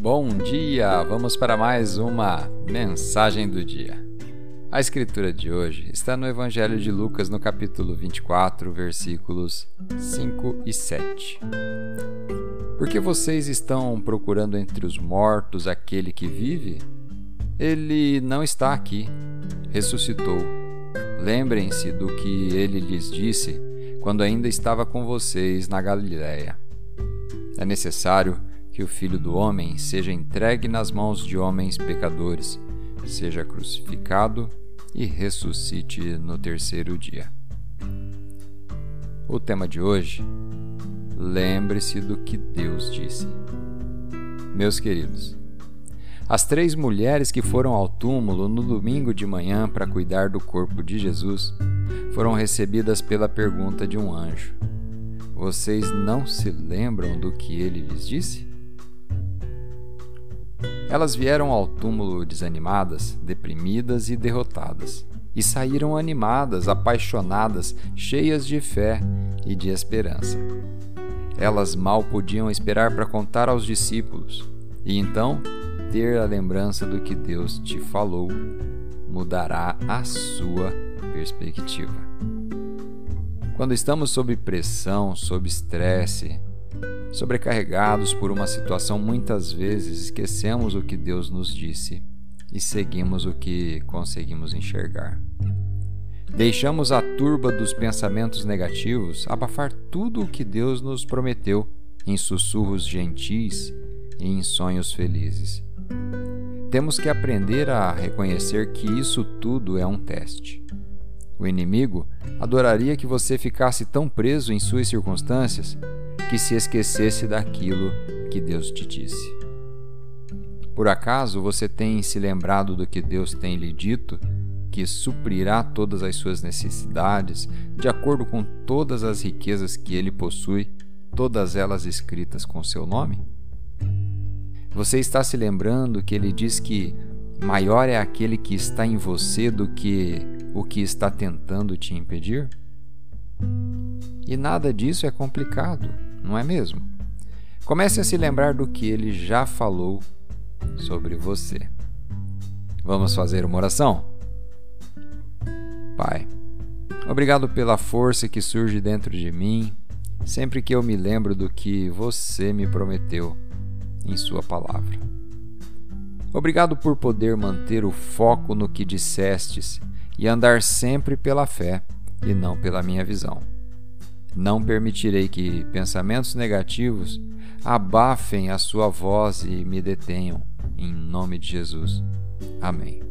bom dia! Vamos para mais uma mensagem do dia. A escritura de hoje está no Evangelho de Lucas, no capítulo 24, versículos 5 e 7. Porque vocês estão procurando entre os mortos aquele que vive? Ele não está aqui, ressuscitou. Lembrem-se do que ele lhes disse quando ainda estava com vocês na Galiléia. É necessário que o Filho do Homem seja entregue nas mãos de homens pecadores, seja crucificado e ressuscite no terceiro dia. O tema de hoje: lembre-se do que Deus disse. Meus queridos, as três mulheres que foram ao túmulo no domingo de manhã para cuidar do corpo de Jesus foram recebidas pela pergunta de um anjo: Vocês não se lembram do que ele lhes disse? Elas vieram ao túmulo desanimadas, deprimidas e derrotadas, e saíram animadas, apaixonadas, cheias de fé e de esperança. Elas mal podiam esperar para contar aos discípulos, e então ter a lembrança do que Deus te falou mudará a sua perspectiva. Quando estamos sob pressão, sob estresse, sobrecarregados por uma situação, muitas vezes esquecemos o que Deus nos disse e seguimos o que conseguimos enxergar. Deixamos a turba dos pensamentos negativos abafar tudo o que Deus nos prometeu em sussurros gentis e em sonhos felizes. Temos que aprender a reconhecer que isso tudo é um teste. O inimigo adoraria que você ficasse tão preso em suas circunstâncias que se esquecesse daquilo que Deus te disse. Por acaso você tem se lembrado do que Deus tem lhe dito, que suprirá todas as suas necessidades, de acordo com todas as riquezas que ele possui, todas elas escritas com seu nome? Você está se lembrando que ele diz que maior é aquele que está em você do que o que está tentando te impedir? E nada disso é complicado, não é mesmo? Comece a se lembrar do que ele já falou sobre você. Vamos fazer uma oração? Pai, obrigado pela força que surge dentro de mim sempre que eu me lembro do que você me prometeu em Sua palavra. Obrigado por poder manter o foco no que dissestes e andar sempre pela fé e não pela minha visão. Não permitirei que pensamentos negativos abafem a sua voz e me detenham, em nome de Jesus. Amém.